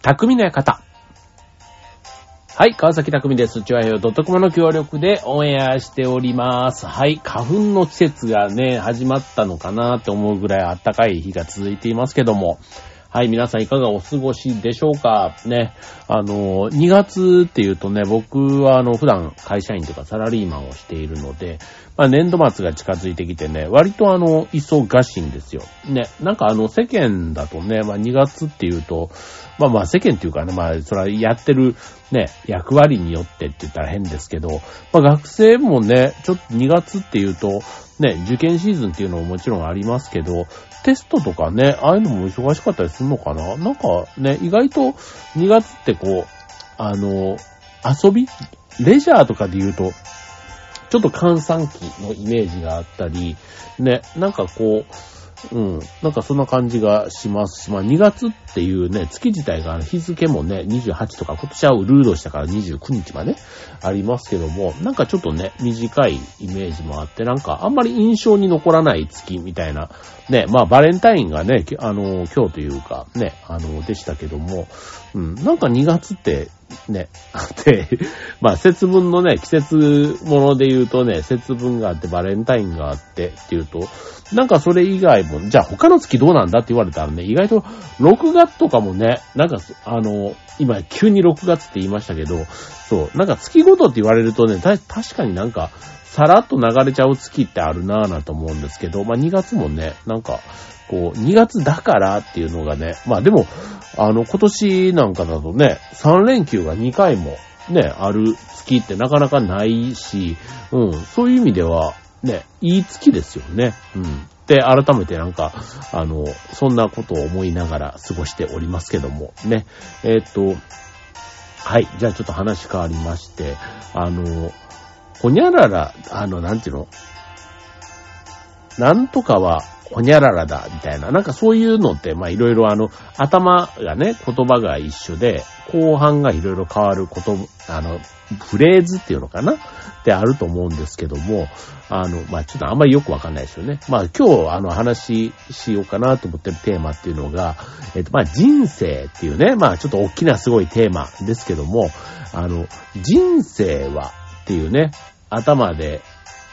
匠の館。はい、川崎匠です。チュアヘヨドットコムの協力でオンエアしております。はい、花粉の季節がね、始まったのかなって思うぐらい暖かい日が続いていますけども、はい、皆さんいかがお過ごしでしょうか？ね。あの、2月っていうとね、僕はあの、普段会社員とかサラリーマンをしているので、まあ年度末が近づいてきてね、割とあの、忙しいんですよ。ね、なんかあの、世間だとね、まあ2月っていうと、まあまあ世間っていうかね、まあそれはやってるね、役割によってって言ったら変ですけど、まあ学生もね、ちょっと2月っていうと、ね、受験シーズンっていうのももちろんありますけど、テストとかね、ああいうのも忙しかったりするのかな？なんかね、意外と2月ってこう、あの、遊び？レジャーとかで言うと、ちょっと閑散期のイメージがあったり、ね、なんかこう、うん。なんかそんな感じがします、まあ2月っていうね、月自体が日付もね、28とか、今年はルードしたから29日までありますけども、なんかちょっとね、短いイメージもあって、なんかあんまり印象に残らない月みたいな、ね、まあバレンタインがね、あの、今日というか、ね、あの、でしたけども、うん、なんか2月って、ね、あって、まあ節分のね、季節もので言うとね、節分があって、バレンタインがあってっていうと、なんかそれ以外も、じゃあ他の月どうなんだって言われたらね、意外と6月とかもね、なんか、あの、今急に6月って言いましたけど、そう、なんか月ごとって言われるとね、確かになんか、さらっと流れちゃう月ってあるなぁなと思うんですけど、まあ2月もね、なんか、こう、2月だからっていうのがね、まあでも、あの、今年なんかだとね、3連休が2回もね、ある月ってなかなかないし、うん、そういう意味では、ね、いい月ですよね。うん。で、改めてなんか、あの、そんなことを思いながら過ごしておりますけども、ね。えっと、はい。じゃあちょっと話変わりまして、あの、ほにゃらら、あの、なんていうの？なんとかは、ほにゃららだ、みたいな。なんかそういうのって、まあいろいろあの、頭がね、言葉が一緒で、後半がいろいろ変わること、あの、フレーズっていうのかな？ってあると思うんですけども、あの、まあちょっとあんまりよくわかんないですよね。まあ今日あの話しようかなと思ってるテーマっていうのが、えっとまあ人生っていうね、まあちょっと大きなすごいテーマですけども、あの、人生はっていうね、頭で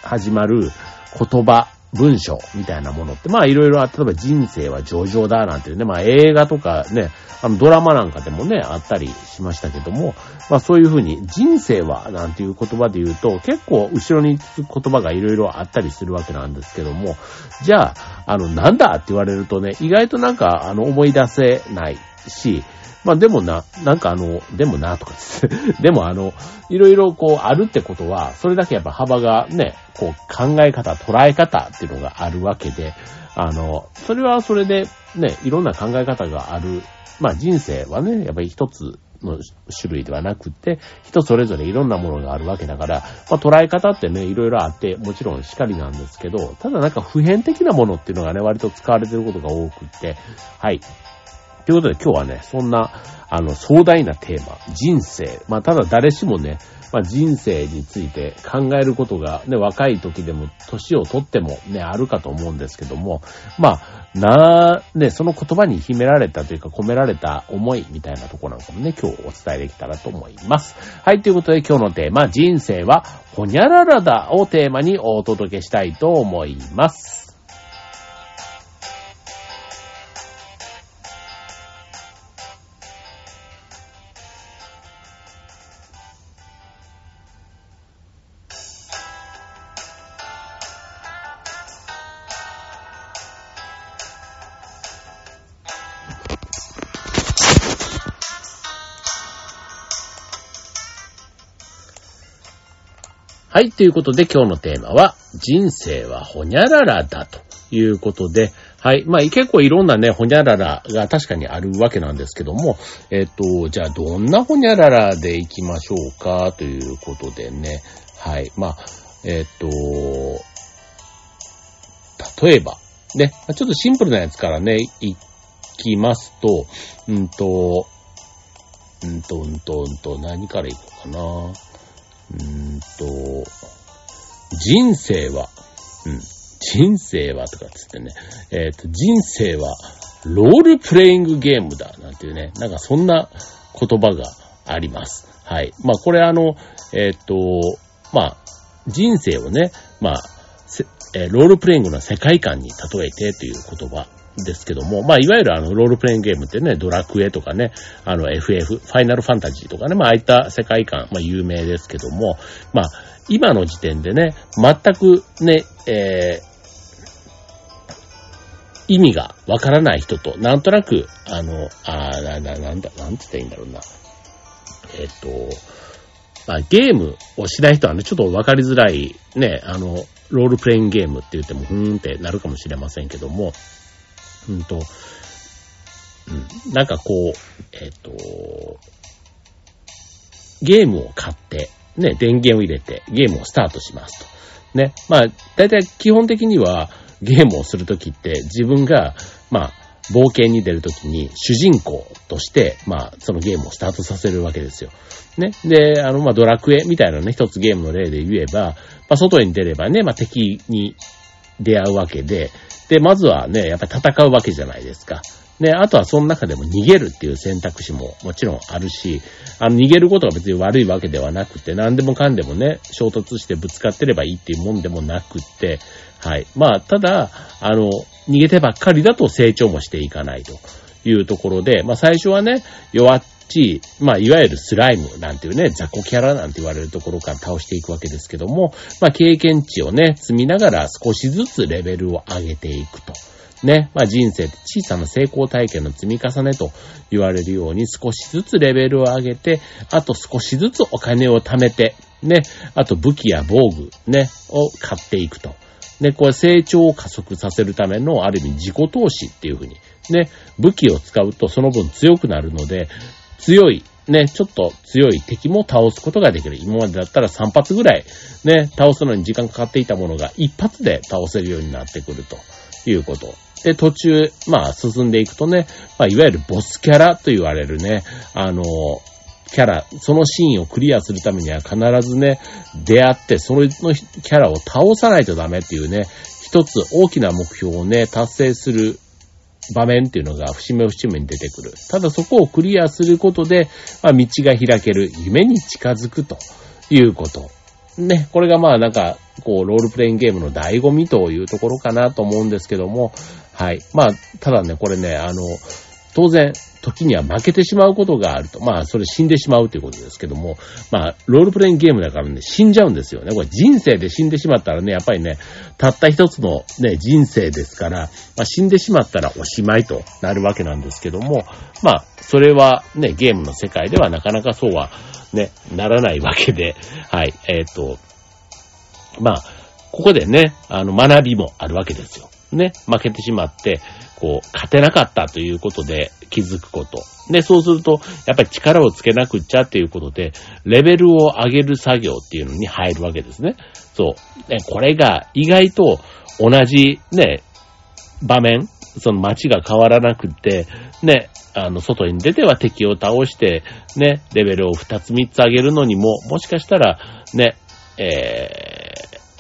始まる言葉、文章みたいなものって、まあいろいろ、例えば人生は上々だなんていうね、まあ映画とかね、あのドラマなんかでもね、あったりしましたけども、まあそういうふうに人生はなんていう言葉で言うと、結構後ろにつく言葉がいろいろあったりするわけなんですけども、じゃあ、あの、なんだって言われるとね、意外となんか、あの、思い出せないし、まあでもな、なんかあの、でもなとかです。でもあの、いろいろこうあるってことは、それだけやっぱ幅がね、こう考え方、捉え方っていうのがあるわけで、あの、それはそれでね、いろんな考え方がある。まあ人生はね、やっぱり一つの種類ではなくて、人それぞれいろんなものがあるわけだから、まあ捉え方ってね、いろいろあって、もちろんしかりなんですけど、ただなんか普遍的なものっていうのがね、割と使われてることが多くって、はい。ということで今日はね、そんな、あの、壮大なテーマ、人生。まあ、ただ誰しもね、まあ、人生について考えることがね、若い時でも、年をとってもね、あるかと思うんですけども、まあ、な、ね、その言葉に秘められたというか、込められた思いみたいなとこなんかもね、今日お伝えできたらと思います。はい、ということで今日のテーマ、人生は、ほにゃららだをテーマにお届けしたいと思います。はい。ということで今日のテーマは、人生はほにゃららだということで、はい。まあ結構いろんなね、ほにゃららが確かにあるわけなんですけども、えっ、と、じゃあどんなほにゃららでいきましょうかということでね、はい。まあ、えっ、と、例えば、ね、ちょっとシンプルなやつからね、いきますと、うんと、うんと、うんと、うんと、何からいこうかな。うんと、人生は、うん、人生はとかつってね、えっ、と、人生は、ロールプレイングゲームだ、なんていうね、なんかそんな言葉があります。はい。まあこれあの、えー、っと、まあ、人生をね、まあ、えロールプレイングの世界観に例えてという言葉ですけども、まあ、いわゆるあの、ロールプレインゲームってね、ドラクエとかね、あの、FF、ファイナルファンタジーとかね、まあ、ああいった世界観、まあ、有名ですけども、まあ、今の時点でね、全くね、えー、意味がわからない人と、なんとなく、あの、あな、な、なんだ、なんて言ったらいいんだろうな。えっ、と、まあ、ゲームをしない人はね、ちょっとわかりづらい、ね、あの、ロールプレインゲームって言っても、ふーんってなるかもしれませんけども、うんと、うん、なんかこう、えっ、と、ゲームを買って、ね、電源を入れて、ゲームをスタートしますと。ね。まあ、だいたい基本的には、ゲームをするときって自分が、まあ、冒険に出るときに主人公として、まあ、そのゲームをスタートさせるわけですよ。ね。で、あの、まあ、ドラクエみたいなね、一つゲームの例で言えば、まあ、外に出ればね、まあ、敵に出会うわけで、で、まずはね、やっぱり戦うわけじゃないですか。で、あとはその中でも逃げるっていう選択肢ももちろんあるし、あの逃げることが別に悪いわけではなくて、何でもかんでもね、衝突してぶつかってればいいっていうもんでもなくって、はい。まあ、ただ、あの、逃げてばっかりだと成長もしていかないというところで、まあ最初はね、弱っち、まあいわゆるスライムなんていうね、雑魚キャラなんて言われるところから倒していくわけですけども、まあ経験値をね、積みながら少しずつレベルを上げていくと。ね、まあ人生って小さな成功体験の積み重ねと言われるように少しずつレベルを上げて、あと少しずつお金を貯めて、ね、あと武器や防具、ね、を買っていくと。で、これ成長を加速させるためのある意味自己投資っていうふうに。ね、武器を使うとその分強くなるので、強い、ね、ちょっと強い敵も倒すことができる。今までだったら3発ぐらい、ね、倒すのに時間かかっていたものが一発で倒せるようになってくるということ。で、途中、まあ進んでいくとね、まあいわゆるボスキャラと言われるね、あの、キャラ、そのシーンをクリアするためには必ずね、出会って、そのキャラを倒さないとダメっていうね、一つ大きな目標をね、達成する場面っていうのが節目節目に出てくる。ただそこをクリアすることで、まあ、道が開ける、夢に近づくということ。ね、これがまあなんか、こう、ロールプレインゲームの醍醐味というところかなと思うんですけども、はい。まあ、ただね、これね、あの、当然、時には負けてしまうことがあると。まあ、それ死んでしまうということですけども、まあ、ロールプレインゲームだからね、死んじゃうんですよね。これ人生で死んでしまったらね、やっぱりね、たった一つのね、人生ですから、まあ、死んでしまったらおしまいとなるわけなんですけども、まあ、それはね、ゲームの世界ではなかなかそうはね、ならないわけで、はい、えっ、ー、と、まあ、ここでね、あの、学びもあるわけですよ。ね、負けてしまって、こう、勝てなかったということで気づくこと。で、そうすると、やっぱり力をつけなくっちゃっていうことで、レベルを上げる作業っていうのに入るわけですね。そう。で、これが意外と同じね、場面、その街が変わらなくって、ね、あの、外に出ては敵を倒して、ね、レベルを2つ3つ上げるのにも、もしかしたら、ね、えー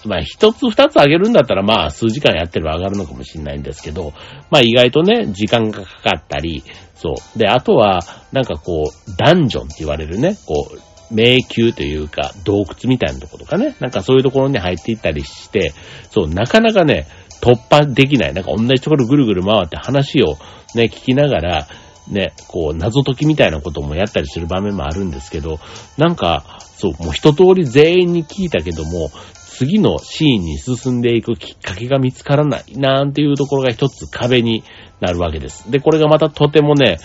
まあ一つ二つ上げるんだったらまあ数時間やってれば上がるのかもしれないんですけど、まあ意外とね、時間がかかったり、そう。で、あとは、なんかこう、ダンジョンって言われるね、こう、迷宮というか、洞窟みたいなとことかね、なんかそういうところに入っていったりして、そう、なかなかね、突破できない。なんか同じところぐるぐる回って話をね、聞きながら、ね、こう、謎解きみたいなこともやったりする場面もあるんですけど、なんか、そう、もう一通り全員に聞いたけども、次のシーンに進んでいくきっかけが見つからないなんていうところが一つ壁になるわけです。で、これがまたとてもね、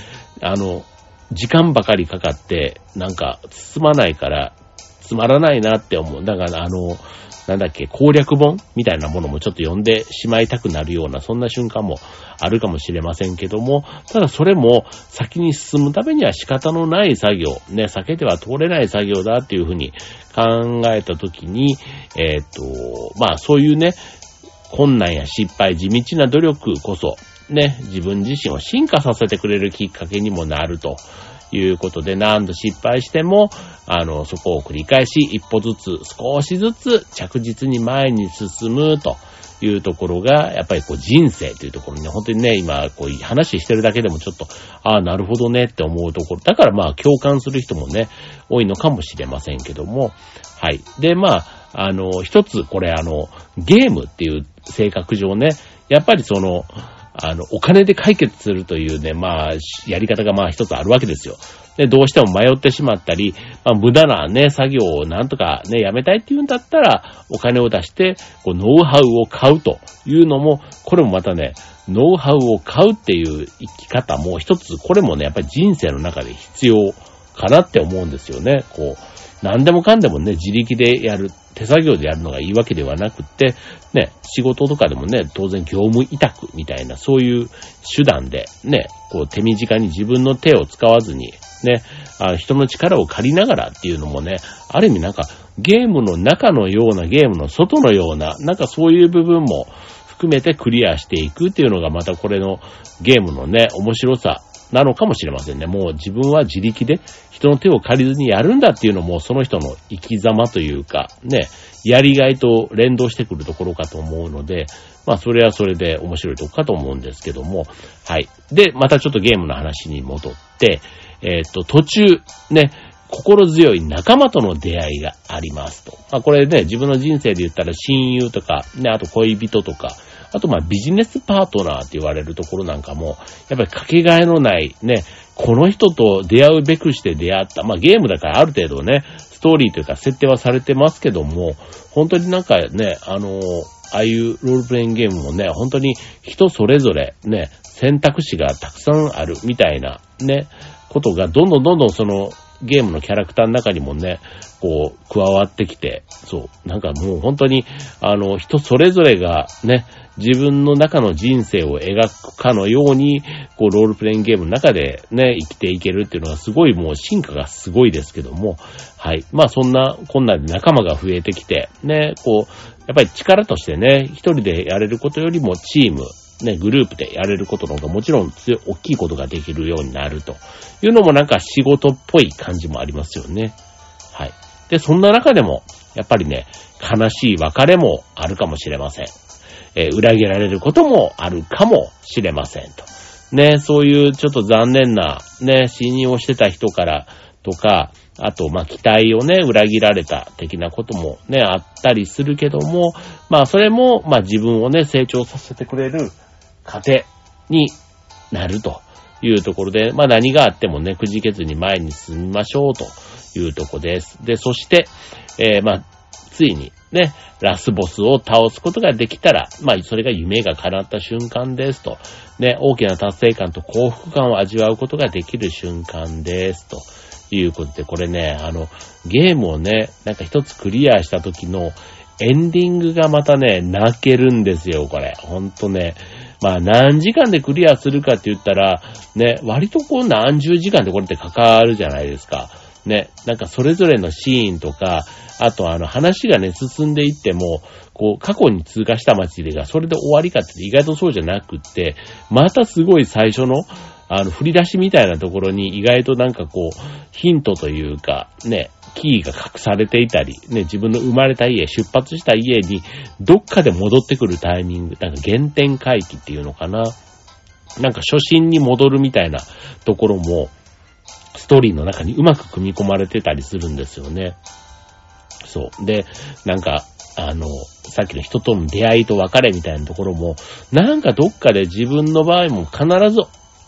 あの、時間ばかりかかって、なんか進まないから、つまらないなって思う。だからあの、なんだっけ、攻略本みたいなものもちょっと読んでしまいたくなるような、そんな瞬間もあるかもしれませんけども、ただそれも先に進むためには仕方のない作業、ね、避けては通れない作業だっていうふうに考えたときに、えっ、と、まあそういうね、困難や失敗、地道な努力こそ、ね、自分自身を進化させてくれるきっかけにもなるということで何度失敗しても、あの、そこを繰り返し一歩ずつ少しずつ着実に前に進むというところが、やっぱりこう人生というところにね、本当にね、今こう話してるだけでもちょっと、ああ、なるほどねって思うところ。だからまあ共感する人もね、多いのかもしれませんけども、はい。で、まあ、あの、一つこれあの、ゲームっていう性格上ね、やっぱりその、あの、お金で解決するというね、まあ、やり方がまあ一つあるわけですよ。で、どうしても迷ってしまったり、まあ、無駄なね、作業をなんとかね、やめたいっていうんだったら、お金を出して、こう、ノウハウを買うというのも、これもまたね、ノウハウを買うっていう生き方も一つ、これもね、やっぱり人生の中で必要かなって思うんですよね。こう、何でもかんでもね、自力でやる、手作業でやるのがいいわけではなくって、ね、仕事とかでもね、当然業務委託みたいな、そういう手段で、ね、こう手短に自分の手を使わずに、ね、あ人の力を借りながらっていうのもね、ある意味なんかゲームの中のようなゲームの外のような、なんかそういう部分も含めてクリアしていくっていうのがまたこれのゲームのね、面白さなのかもしれませんね。もう自分は自力で人の手を借りずにやるんだっていうのもその人の生き様というか、ね、やりがいと連動してくるところかと思うので、まあそれはそれで面白いとこかと思うんですけども、はい。で、またちょっとゲームの話に戻って、えっ、と、途中、ね、心強い仲間との出会いがありますと。まあこれね、自分の人生で言ったら親友とか、ね、あと恋人とか、あとまあビジネスパートナーって言われるところなんかも、やっぱりかけがえのないね、この人と出会うべくして出会った。まあゲームだからある程度ね、ストーリーというか設定はされてますけども、本当になんかね、あのああいうロールプレインゲームもね、本当に人それぞれね、選択肢がたくさんあるみたいなね、ことがどんどんどんどんそのゲームのキャラクターの中にもね、こう、加わってきて、そう、なんかもう本当に、あの、人それぞれがね、自分の中の人生を描くかのように、こう、ロールプレインゲームの中でね、生きていけるっていうのはすごいもう進化がすごいですけども、はい。まあそんな、こんなで仲間が増えてきて、ね、こう、やっぱり力としてね、一人でやれることよりもチーム、ね、グループでやれることの方がもちろん強い、大きいことができるようになるというのもなんか仕事っぽい感じもありますよね。はい。で、そんな中でも、やっぱりね、悲しい別れもあるかもしれません。えー、裏切られることもあるかもしれませんと。ね、そういうちょっと残念な、ね、信任をしてた人からとか、あと、まあ、期待をね、裏切られた的なこともね、あったりするけども、まあ、それも、まあ、自分をね、成長させてくれる過程になるというところで、まあ、何があってもね、くじけずに前に進みましょうというとこです。で、そして、えー、まあ、ついにね、ラスボスを倒すことができたら、まあ、それが夢が叶った瞬間ですと。ね、大きな達成感と幸福感を味わうことができる瞬間ですと。いうことで、これね、あの、ゲームをね、なんか一つクリアした時のエンディングがまたね、泣けるんですよ、これ。ほんとね。まあ何時間でクリアするかって言ったら、ね、割とこう何十時間でこれって関わるじゃないですか。ね、なんかそれぞれのシーンとか、あとあの話がね、進んでいっても、こう、過去に通過した街でが、それで終わりかって意外とそうじゃなくって、またすごい最初の、あの、振り出しみたいなところに意外となんかこう、ヒントというか、ね、キーが隠されていたり、ね、自分の生まれた家、出発した家に、どっかで戻ってくるタイミング、なんか原点回帰っていうのかな。なんか初心に戻るみたいなところも、ストーリーの中にうまく組み込まれてたりするんですよね。そう。で、なんか、あの、さっきの人との出会いと別れみたいなところも、なんかどっかで自分の場合も必ず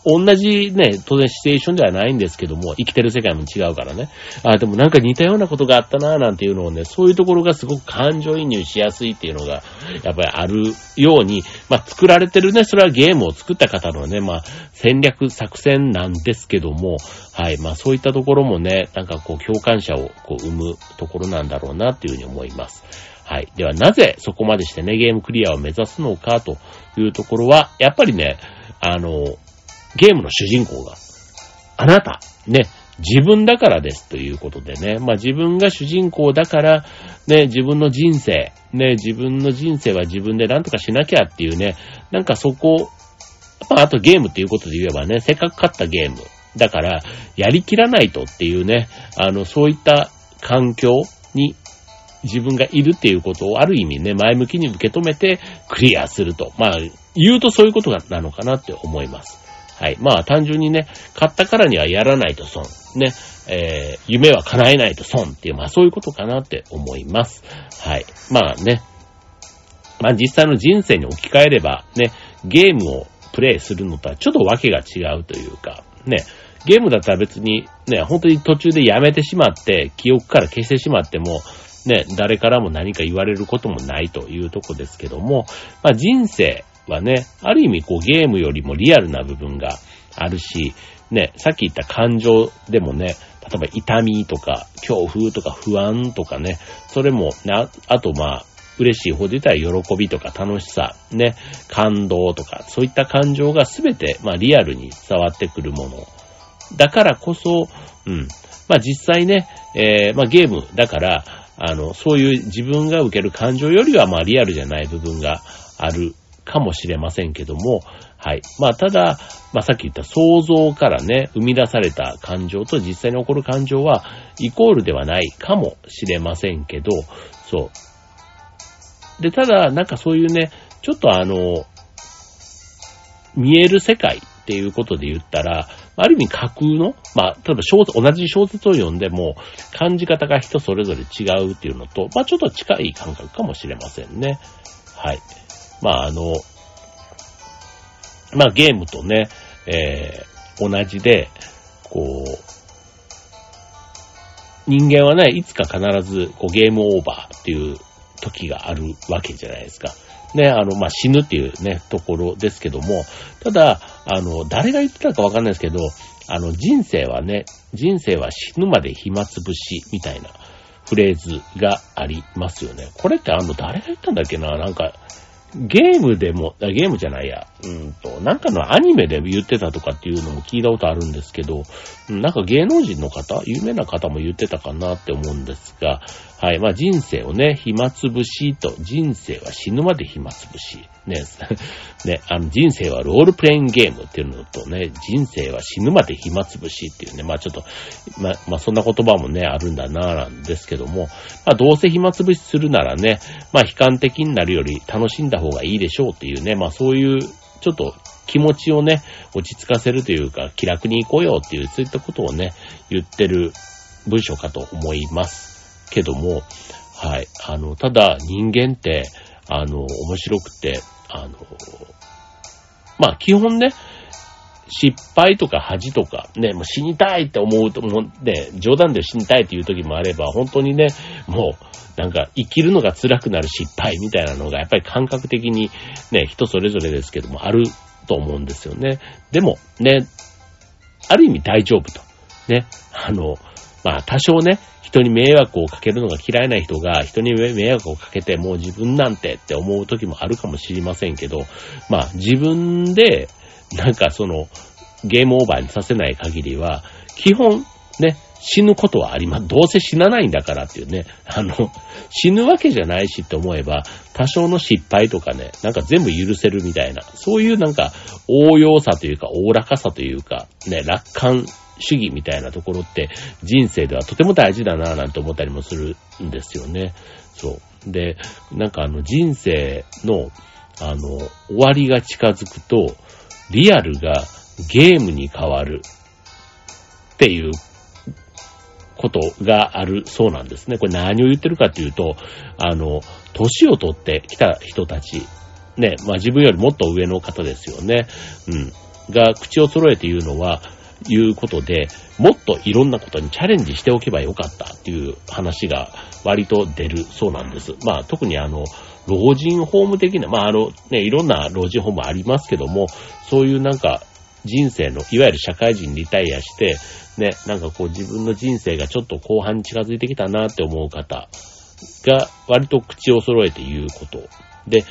同じね、当然シチュエーションではないんですけども、生きてる世界も違うからね。あ、でもなんか似たようなことがあったなぁなんていうのをね、そういうところがすごく感情移入しやすいっていうのが、やっぱりあるように、まあ作られてるね、それはゲームを作った方のね、まあ戦略、作戦なんですけども、はい、まあそういったところもね、なんかこう共感者をこう生むところなんだろうなっていうふうに思います。はい。ではなぜそこまでしてね、ゲームクリアを目指すのかというところは、やっぱりね、あの、ゲームの主人公が、あなた、ね、自分だからですということでね、まあ自分が主人公だから、ね、自分の人生、ね、自分の人生は自分で何とかしなきゃっていうね、なんかそこ、まああとゲームっていうことで言えばね、せっかく勝ったゲーム、だから、やりきらないとっていうね、あの、そういった環境に自分がいるっていうことをある意味ね、前向きに受け止めてクリアすると。まあ、言うとそういうことなのかなって思います。はい。まあ、単純にね、買ったからにはやらないと損。ね。えー、夢は叶えないと損っていう、まあそういうことかなって思います。はい。まあね。まあ実際の人生に置き換えれば、ね、ゲームをプレイするのとはちょっとわけが違うというか、ね、ゲームだったら別にね、本当に途中でやめてしまって、記憶から消してしまっても、ね、誰からも何か言われることもないというとこですけども、まあ人生はね、ある意味こうゲームよりもリアルな部分があるし、ね、さっき言った感情でもね、例えば痛みとか恐怖とか不安とかね、それも、ね、あとまあ、嬉しい方で言ったら喜びとか楽しさ、ね、感動とか、そういった感情がすべて、まあリアルに伝わってくるもの。だからこそ、うん。まあ実際ね、えー、まあゲームだから、あの、そういう自分が受ける感情よりは、まあリアルじゃない部分があるかもしれませんけども、はい。まあただ、まあさっき言った想像からね、生み出された感情と実際に起こる感情は、イコールではないかもしれませんけど、そう。で、ただ、なんかそういうね、ちょっとあの、見える世界っていうことで言ったら、ある意味架空の、まあ、例えば小説、同じ小説を読んでも、感じ方が人それぞれ違うっていうのと、まあちょっと近い感覚かもしれませんね。はい。まああの、まあゲームとね、えー、同じで、こう、人間はね、いつか必ずこうゲームオーバーっていう時があるわけじゃないですか。ね、あの、まあ、死ぬっていうね、ところですけども、ただ、あの、誰が言ってたかわかんないですけど、あの、人生はね、人生は死ぬまで暇つぶし、みたいなフレーズがありますよね。これってあの、誰が言ったんだっけな？なんか、ゲームでも、ゲームじゃないや、うんと、なんかのアニメで言ってたとかっていうのも聞いたことあるんですけど、なんか芸能人の方、有名な方も言ってたかなって思うんですが、はい。まあ人生をね、暇つぶしと、人生は死ぬまで暇つぶし。ね、ね、あの人生はロールプレインゲームっていうのとね、人生は死ぬまで暇つぶしっていうね、まあちょっと、まあ、まあそんな言葉もね、あるんだなぁなんですけども、まあどうせ暇つぶしするならね、まあ悲観的になるより楽しんだ方がいいでしょうっていうね、まあそういう、ちょっと気持ちをね、落ち着かせるというか、気楽に行こうよっていう、そういったことをね、言ってる文章かと思います。けども、はい。あの、ただ人間って、あの、面白くて、あの、まあ、基本ね、失敗とか恥とか、ね、もう死にたいって思うと思う、ね、冗談で死にたいっていう時もあれば、本当にね、もう、なんか生きるのが辛くなる失敗みたいなのが、やっぱり感覚的にね、人それぞれですけども、あると思うんですよね。でも、ね、ある意味大丈夫と。ね、あの、まあ多少ね、人に迷惑をかけるのが嫌いな人が人に迷惑をかけてもう自分なんてって思う時もあるかもしれませんけど、まあ自分でなんかそのゲームオーバーにさせない限りは、基本ね、死ぬことはありま。どうせ死なないんだからっていうね。あの、死ぬわけじゃないしって思えば、多少の失敗とかね、なんか全部許せるみたいな、そういうなんか応用さというか、おおらかさというか、ね、楽観主義みたいなところって人生ではとても大事だなぁなんて思ったりもするんですよね。そう。で、なんかあの人生のあの終わりが近づくとリアルがゲームに変わるっていうことがあるそうなんですね。これ何を言ってるかっていうと、あの、年を取ってきた人たち、ね、まあ自分よりもっと上の方ですよね。うん。が口を揃えて言うのは、いうことで、もっといろんなことにチャレンジしておけばよかったっていう話が割と出るそうなんです。まあ特にあの、老人ホーム的な、まああのね、いろんな老人ホームありますけども、そういうなんか人生の、いわゆる社会人リタイアして、ね、なんかこう自分の人生がちょっと後半に近づいてきたなって思う方が割と口を揃えて言うこと。で、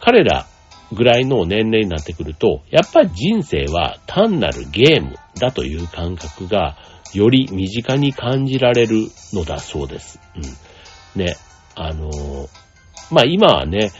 彼らぐらいの年齢になってくると、やっぱり人生は単なるゲームだという感覚がより身近に感じられるのだそうです。うん。ね、あのー、まあ今はね、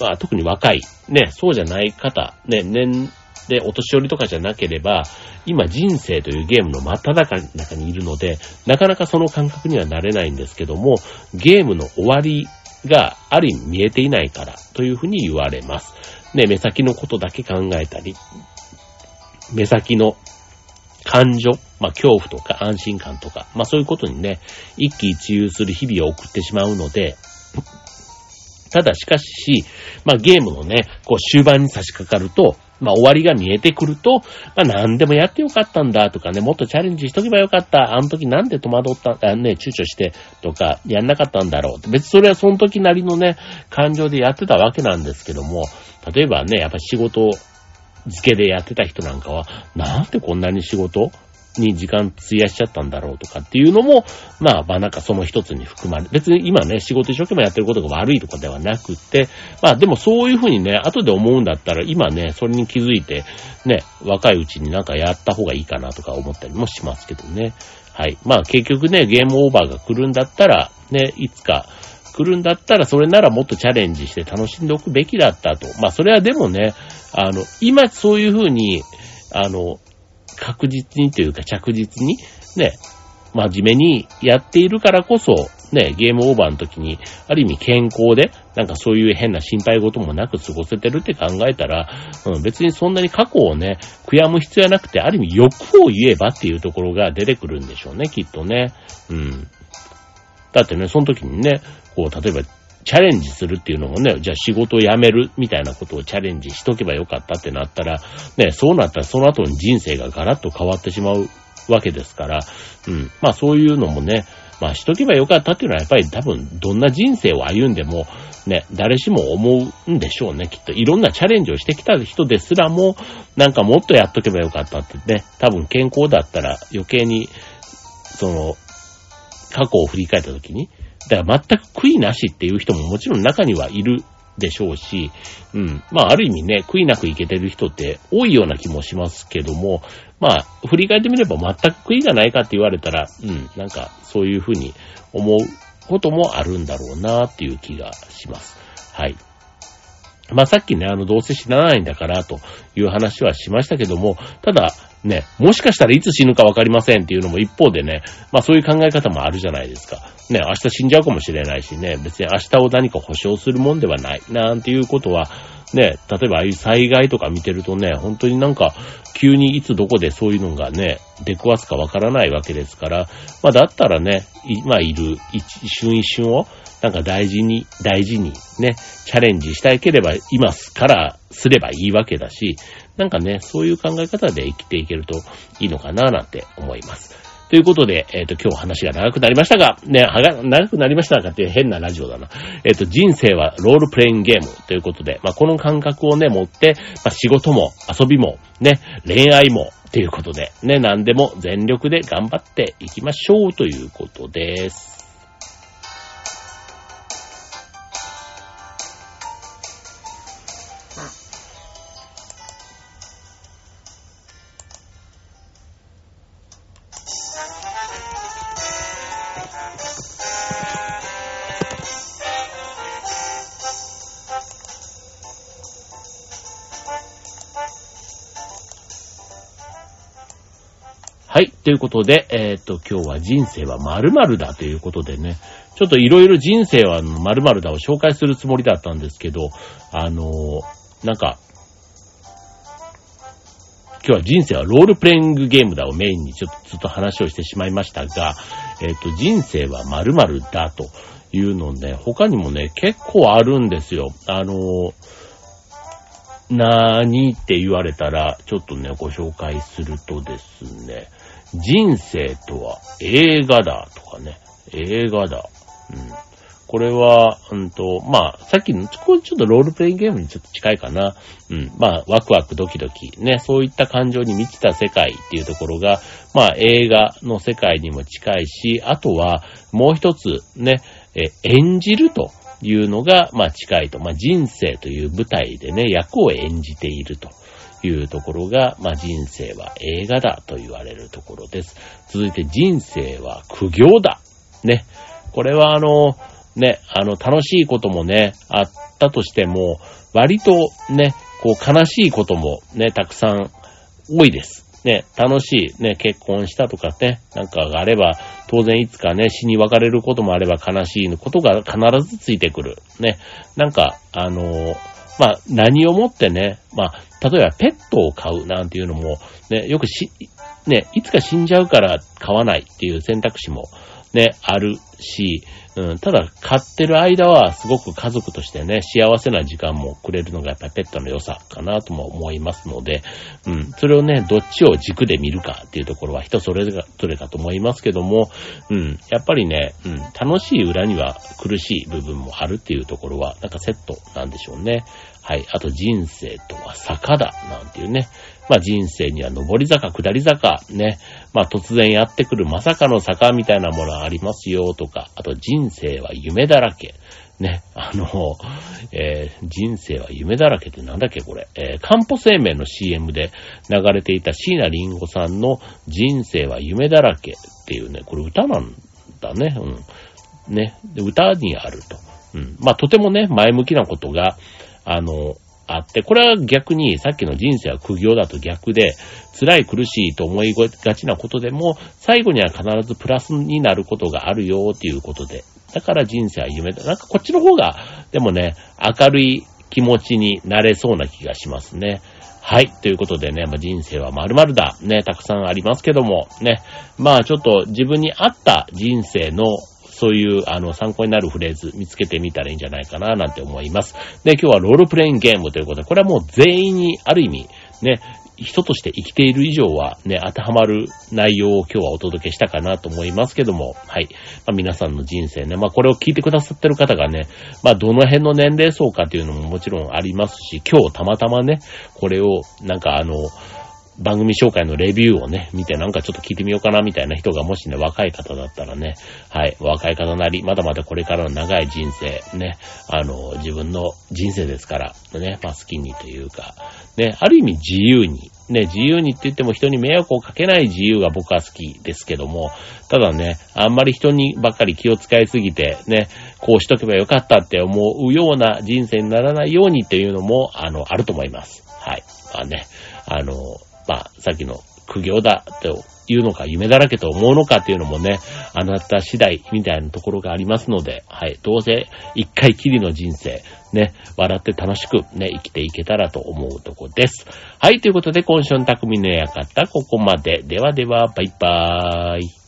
まあ特に若い、ね、そうじゃない方、ね、年でお年寄りとかじゃなければ、今人生というゲームの真っ只中にいるので、なかなかその感覚にはなれないんですけども、ゲームの終わりがある意味見えていないからというふうに言われます。ね、目先のことだけ考えたり、目先の感情、まあ、恐怖とか安心感とか、まあ、そういうことにね、一喜一憂する日々を送ってしまうので、ただしかし、まあ、ゲームのね、こう終盤に差し掛かると、まあ、終わりが見えてくると、まあ、何でもやってよかったんだとかね、もっとチャレンジしとけばよかった、あの時なんで戸惑った、あね、躊躇してとか、やんなかったんだろう。別にそれはその時なりのね、感情でやってたわけなんですけども、例えばね、やっぱ仕事付けでやってた人なんかは、なんでこんなに仕事に時間費やしちゃったんだろうとかっていうのも、まあ、まあなんかその一つに含まれ、別に今ね、仕事一生懸命やってることが悪いとかではなくて、まあでもそういうふうにね、後で思うんだったら、今ね、それに気づいて、ね、若いうちになんかやった方がいいかなとか思ったりもしますけどね。はい。まあ結局ね、ゲームオーバーが来るんだったら、ね、いつか、来るんだったら、それならもっとチャレンジして楽しんでおくべきだったと。まあ、それはでもね、あの、今そういうふうに、あの、確実にというか着実に、ね、真面目にやっているからこそ、ね、ゲームオーバーの時に、ある意味健康で、なんかそういう変な心配事もなく過ごせてるって考えたら、うん、別にそんなに過去をね、悔やむ必要はなくて、ある意味欲を言えばっていうところが出てくるんでしょうね、きっとね。うん。だってね、その時にね、こう、例えば、チャレンジするっていうのもね、じゃあ仕事を辞めるみたいなことをチャレンジしとけばよかったってなったら、ね、そうなったらその後に人生がガラッと変わってしまうわけですから、うん。まあそういうのもね、まあしとけばよかったっていうのはやっぱり多分どんな人生を歩んでもね、誰しも思うんでしょうね、きっと。いろんなチャレンジをしてきた人ですらも、なんかもっとやっとけばよかったってね、多分健康だったら余計に、その、過去を振り返った時に、だから全く悔いなしっていう人ももちろん中にはいるでしょうし、うん。まあ、ある意味ね、悔いなくいけてる人って多いような気もしますけども、まあ、振り返ってみれば全く悔いがないかって言われたら、うん、なんかそういうふうに思うこともあるんだろうなっていう気がします。はい。まあさっきね、あの、どうせ死なないんだからという話はしましたけども、ただ、ね、もしかしたらいつ死ぬかわかりませんっていうのも一方でね、まあそういう考え方もあるじゃないですか。ね、明日死んじゃうかもしれないしね、別に明日を何か保証するもんではない、なんていうことは、ね、例えばああいう災害とか見てるとね、本当になんか、急にいつどこでそういうのがね、出くわすかわからないわけですから、まあだったらね、今いる一瞬一瞬を、なんか大事に、大事にね、チャレンジしたいければ、今からすればいいわけだし、なんかね、そういう考え方で生きていけるといいのかななんて思います。ということで、えっ、ー、と、今日話が長くなりましたが、ね、はが、長くなりましたかって変なラジオだな。えっ、ー、と、人生はロールプレインゲームということで、まあ、この感覚をね、持って、まあ、仕事も遊びも、ね、恋愛も、ということで、ね、何でも全力で頑張っていきましょうということです。はい。ということで、えっ、と、今日は人生は〇〇だということでね、ちょっといろいろ人生は〇〇だを紹介するつもりだったんですけど、あのー、なんか、今日は人生はロールプレイングゲームだをメインにちょっとずっと話をしてしまいましたが、えっ、ー、と、人生は〇〇だというのね、他にもね、結構あるんですよ。あのーなーにって言われたら、ちょっとね、ご紹介するとですね、人生とは映画だとかね。映画だ。うん。これは、うんと、まあ、さっきの、これちょっとロールプレイゲームにちょっと近いかな。うん。まあ、ワクワクドキドキ。ね、そういった感情に満ちた世界っていうところが、まあ、映画の世界にも近いし、あとは、もう一つ、ね、え、演じるというのが、まあ、近いと。まあ、人生という舞台でね、役を演じていると。いうところが、まあ、人生は映画だと言われるところです。続いて人生は苦行だ。ね。これはあの、ね、あの、楽しいこともね、あったとしても、割とね、こう悲しいこともね、たくさん多いです。ね、楽しい、ね、結婚したとかね、なんかがあれば、当然いつかね、死に別れることもあれば悲しいことが必ずついてくる。ね、なんか、あのー、まあ、何をもってね、まあ、例えばペットを飼うなんていうのも、ね、よくし、ね、いつか死んじゃうから飼わないっていう選択肢もね、あるし、うん、ただ、飼ってる間はすごく家族としてね、幸せな時間もくれるのがやっぱりペットの良さかなとも思いますので、うん、それをね、どっちを軸で見るかっていうところは人それぞれかと思いますけども、うん、やっぱりね、うん、楽しい裏には苦しい部分もあるっていうところは、なんかセットなんでしょうね。はい。あと人生とは坂だ、なんていうね。まあ人生には上り坂、下り坂、ね。まあ突然やってくるまさかの坂みたいなものありますよとか、あと人人生は夢だらけ。ね。あの、えー、人生は夢だらけってなんだっけこれ。えー、カンポ生命の CM で流れていた椎名林檎さんの人生は夢だらけっていうね、これ歌なんだね。うん。ね。で歌にあると。うん。まあとてもね、前向きなことが、あの、あって、これは逆にさっきの人生は苦行だと逆で、辛い苦しいと思いがちなことでも、最後には必ずプラスになることがあるよっていうことで。だから人生は夢だ。なんかこっちの方が、でもね、明るい気持ちになれそうな気がしますね。はい。ということでね、まあ、人生は〇〇だ。ね、たくさんありますけども、ね。まあちょっと自分に合った人生のそういう、あの、参考になるフレーズ見つけてみたらいいんじゃないかな、なんて思います。で、今日はロールプレインゲームということで、これはもう全員にある意味、ね、人として生きている以上はね、当てはまる内容を今日はお届けしたかなと思いますけども、はい。まあ、皆さんの人生ね、まあこれを聞いてくださってる方がね、まあどの辺の年齢層かっていうのももちろんありますし、今日たまたまね、これをなんかあの、番組紹介のレビューをね、見てなんかちょっと聞いてみようかなみたいな人がもしね、若い方だったらね、はい、若い方なり、まだまだこれからの長い人生、ね、あの、自分の人生ですから、ね、まあ好きにというか、ね、ある意味自由に、ね、自由にって言っても人に迷惑をかけない自由が僕は好きですけども、ただね、あんまり人にばっかり気を使いすぎて、ね、こうしとけばよかったって思うような人生にならないようにっていうのも、あの、あると思います。はい。まあね、あの、まあ、さっきの苦行だというのか、夢だらけと思うのかっていうのもね、あなた次第みたいなところがありますので、はい、どうせ一回きりの人生、ね、笑って楽しくね、生きていけたらと思うとこです。はい、ということで今週の匠の館、ここまで。ではでは、バイバーイ。